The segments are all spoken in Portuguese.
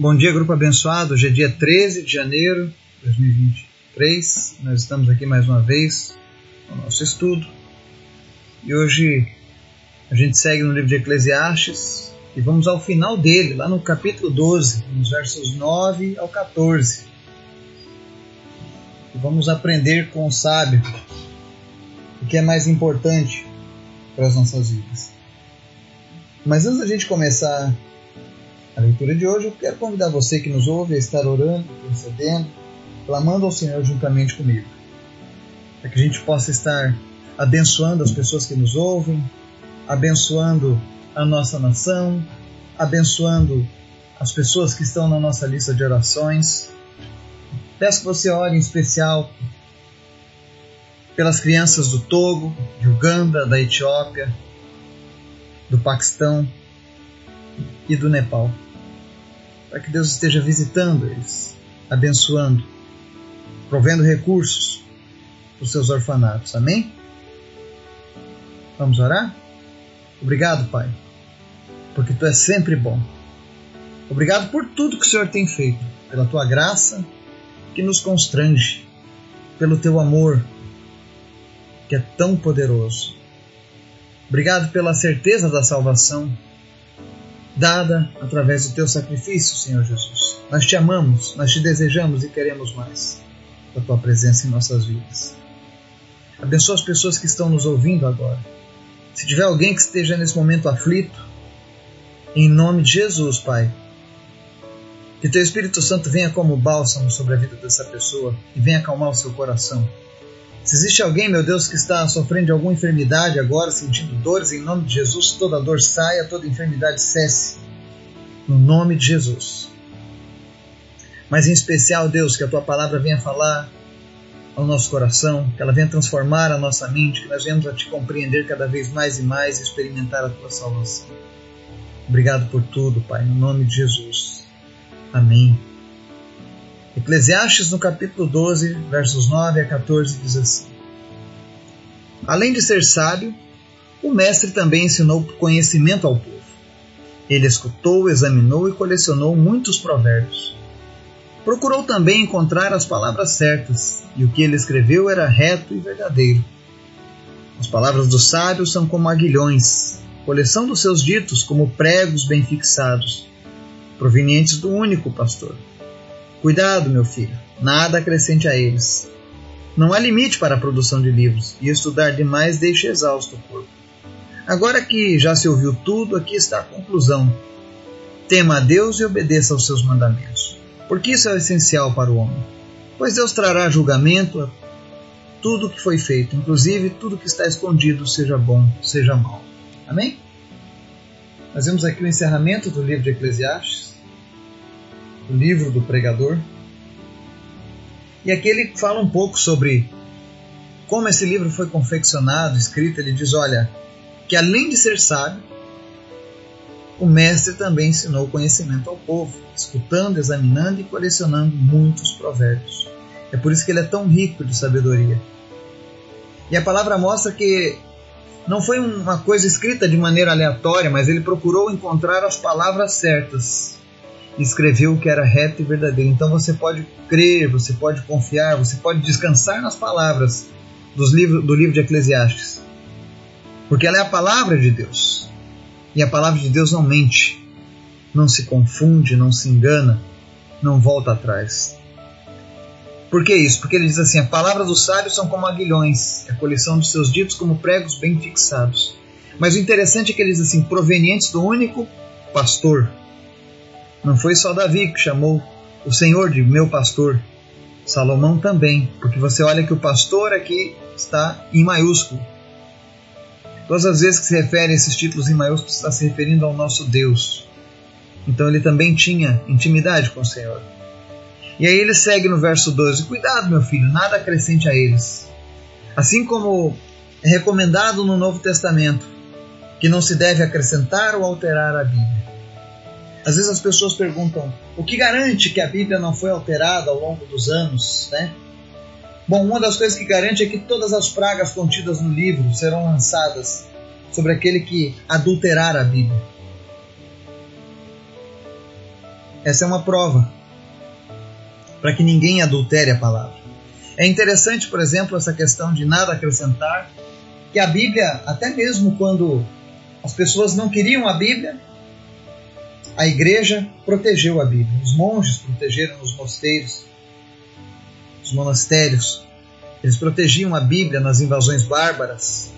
Bom dia, grupo abençoado. Hoje é dia 13 de janeiro de 2023. Nós estamos aqui mais uma vez no nosso estudo. E hoje a gente segue no livro de Eclesiastes e vamos ao final dele, lá no capítulo 12, nos versos 9 ao 14. E vamos aprender com o sábio o que é mais importante para as nossas vidas. Mas antes da gente começar a leitura de hoje, eu quero convidar você que nos ouve a estar orando, intercedendo, clamando ao Senhor juntamente comigo. Para que a gente possa estar abençoando as pessoas que nos ouvem, abençoando a nossa nação, abençoando as pessoas que estão na nossa lista de orações. Peço que você ore em especial pelas crianças do Togo, de Uganda, da Etiópia, do Paquistão e do Nepal para que Deus esteja visitando eles, abençoando, provendo recursos para os seus orfanatos. Amém? Vamos orar? Obrigado, Pai, porque Tu és sempre bom. Obrigado por tudo que o Senhor tem feito, pela Tua graça que nos constrange, pelo Teu amor que é tão poderoso. Obrigado pela certeza da salvação dada através do teu sacrifício, Senhor Jesus. Nós te amamos, nós te desejamos e queremos mais da tua presença em nossas vidas. Abençoa as pessoas que estão nos ouvindo agora. Se tiver alguém que esteja nesse momento aflito, em nome de Jesus, Pai, que teu Espírito Santo venha como bálsamo sobre a vida dessa pessoa e venha acalmar o seu coração se existe alguém, meu Deus, que está sofrendo de alguma enfermidade agora, sentindo dores, em nome de Jesus, toda dor saia, toda enfermidade cesse. No nome de Jesus. Mas em especial, Deus, que a tua palavra venha falar ao nosso coração, que ela venha transformar a nossa mente, que nós venhamos a te compreender cada vez mais e mais e experimentar a tua salvação. Obrigado por tudo, Pai, no nome de Jesus. Amém. Eclesiastes, no capítulo 12, versos 9 a 14, diz assim: Além de ser sábio, o mestre também ensinou conhecimento ao povo. Ele escutou, examinou e colecionou muitos provérbios. Procurou também encontrar as palavras certas, e o que ele escreveu era reto e verdadeiro. As palavras do sábio são como aguilhões, coleção dos seus ditos como pregos bem fixados, provenientes do único pastor. Cuidado, meu filho, nada acrescente a eles. Não há limite para a produção de livros, e estudar demais deixa exausto o corpo. Agora que já se ouviu tudo, aqui está a conclusão. Tema a Deus e obedeça aos seus mandamentos, porque isso é o essencial para o homem. Pois Deus trará julgamento a tudo o que foi feito, inclusive tudo que está escondido, seja bom, seja mal. Amém? Nós vemos aqui o encerramento do livro de Eclesiastes o livro do pregador. E aqui ele fala um pouco sobre como esse livro foi confeccionado, escrito. Ele diz: olha, que além de ser sábio, o mestre também ensinou conhecimento ao povo, escutando, examinando e colecionando muitos provérbios. É por isso que ele é tão rico de sabedoria. E a palavra mostra que não foi uma coisa escrita de maneira aleatória, mas ele procurou encontrar as palavras certas escreveu o que era reto e verdadeiro. Então você pode crer, você pode confiar, você pode descansar nas palavras dos livros, do livro de Eclesiastes. Porque ela é a palavra de Deus. E a palavra de Deus não mente, não se confunde, não se engana, não volta atrás. Por que isso? Porque ele diz assim: a palavra dos sábios são como aguilhões, a coleção dos seus ditos como pregos bem fixados. Mas o interessante é que ele diz assim: provenientes do único pastor, não foi só Davi que chamou o Senhor de meu pastor, Salomão também, porque você olha que o pastor aqui está em maiúsculo. Todas as vezes que se refere a esses títulos em maiúsculo, está se referindo ao nosso Deus. Então ele também tinha intimidade com o Senhor. E aí ele segue no verso 12: Cuidado, meu filho, nada acrescente a eles. Assim como é recomendado no Novo Testamento, que não se deve acrescentar ou alterar a Bíblia. Às vezes as pessoas perguntam: o que garante que a Bíblia não foi alterada ao longo dos anos, né? Bom, uma das coisas que garante é que todas as pragas contidas no livro serão lançadas sobre aquele que adulterar a Bíblia. Essa é uma prova para que ninguém adultere a palavra. É interessante, por exemplo, essa questão de nada acrescentar, que a Bíblia, até mesmo quando as pessoas não queriam a Bíblia, a igreja protegeu a Bíblia. Os monges protegeram os mosteiros, os monastérios. Eles protegiam a Bíblia nas invasões bárbaras.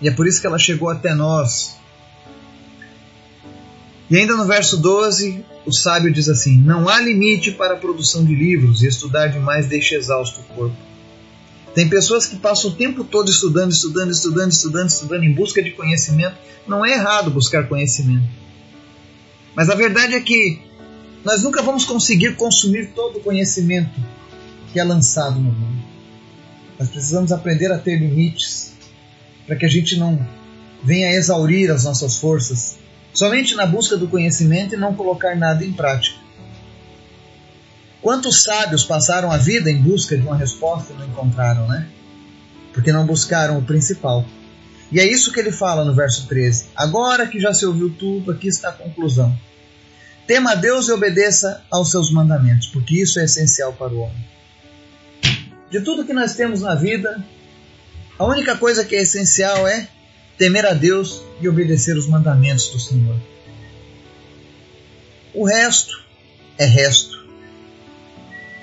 E é por isso que ela chegou até nós. E ainda no verso 12, o sábio diz assim: Não há limite para a produção de livros, e estudar demais deixa exausto o corpo. Tem pessoas que passam o tempo todo estudando, estudando, estudando, estudando, estudando, em busca de conhecimento. Não é errado buscar conhecimento. Mas a verdade é que nós nunca vamos conseguir consumir todo o conhecimento que é lançado no mundo. Nós precisamos aprender a ter limites para que a gente não venha exaurir as nossas forças somente na busca do conhecimento e não colocar nada em prática. Quantos sábios passaram a vida em busca de uma resposta e não encontraram, né? Porque não buscaram o principal. E é isso que ele fala no verso 13. Agora que já se ouviu tudo, aqui está a conclusão. Tema a Deus e obedeça aos seus mandamentos, porque isso é essencial para o homem. De tudo que nós temos na vida, a única coisa que é essencial é temer a Deus e obedecer os mandamentos do Senhor. O resto é resto.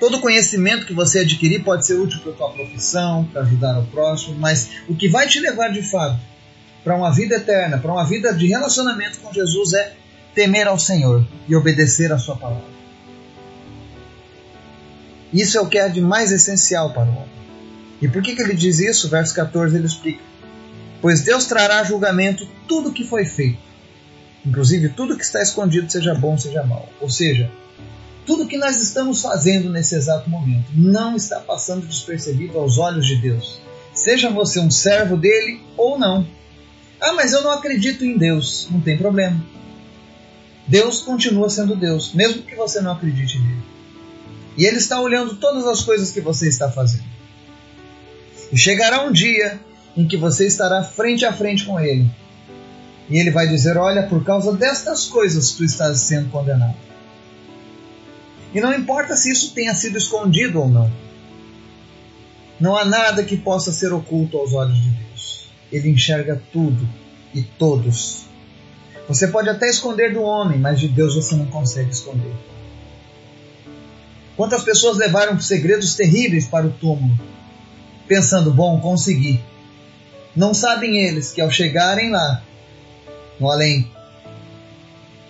Todo conhecimento que você adquirir pode ser útil para a tua profissão, para ajudar o próximo, mas o que vai te levar de fato para uma vida eterna, para uma vida de relacionamento com Jesus é temer ao Senhor e obedecer a sua palavra. Isso é o que é de mais essencial para o homem. E por que, que ele diz isso? Verso 14 ele explica pois Deus trará julgamento tudo o que foi feito, inclusive tudo que está escondido, seja bom, seja mal. Ou seja, tudo que nós estamos fazendo nesse exato momento não está passando despercebido aos olhos de Deus. Seja você um servo dele ou não. Ah, mas eu não acredito em Deus. Não tem problema. Deus continua sendo Deus, mesmo que você não acredite nele. E Ele está olhando todas as coisas que você está fazendo. E chegará um dia em que você estará frente a frente com ele. E ele vai dizer: Olha, por causa destas coisas tu estás sendo condenado. E não importa se isso tenha sido escondido ou não. Não há nada que possa ser oculto aos olhos de Deus. Ele enxerga tudo e todos. Você pode até esconder do homem, mas de Deus você não consegue esconder. Quantas pessoas levaram segredos terríveis para o túmulo, pensando, bom, consegui. Não sabem eles que ao chegarem lá, no além,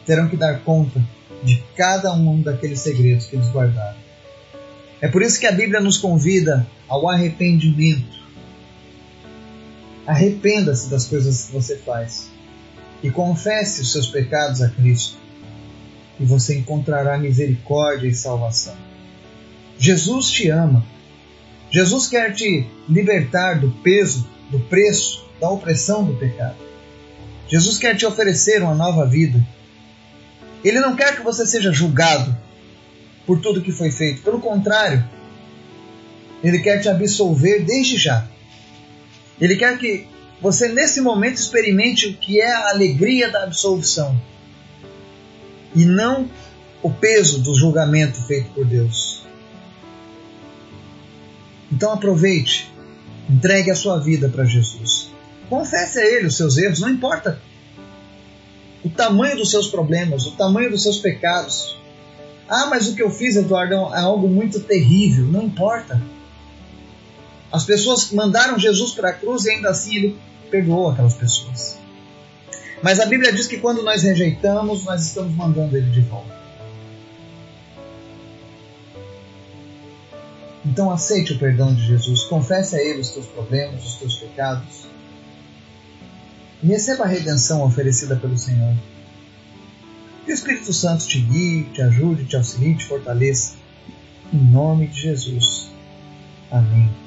terão que dar conta de cada um daqueles segredos que eles guardaram. É por isso que a Bíblia nos convida ao arrependimento. Arrependa-se das coisas que você faz e confesse os seus pecados a Cristo, e você encontrará misericórdia e salvação. Jesus te ama. Jesus quer te libertar do peso do preço, da opressão do pecado. Jesus quer te oferecer uma nova vida. Ele não quer que você seja julgado por tudo que foi feito. Pelo contrário, ele quer te absolver desde já. Ele quer que você, nesse momento, experimente o que é a alegria da absolvição e não o peso do julgamento feito por Deus. Então aproveite Entregue a sua vida para Jesus. Confesse a Ele os seus erros, não importa o tamanho dos seus problemas, o tamanho dos seus pecados. Ah, mas o que eu fiz, Eduardo, é algo muito terrível. Não importa. As pessoas mandaram Jesus para a cruz e ainda assim ele perdoou aquelas pessoas. Mas a Bíblia diz que quando nós rejeitamos, nós estamos mandando ele de volta. Então aceite o perdão de Jesus, confesse a Ele os teus problemas, os teus pecados e receba a redenção oferecida pelo Senhor. Que o Espírito Santo te guie, te ajude, te auxilie, te fortaleça. Em nome de Jesus. Amém.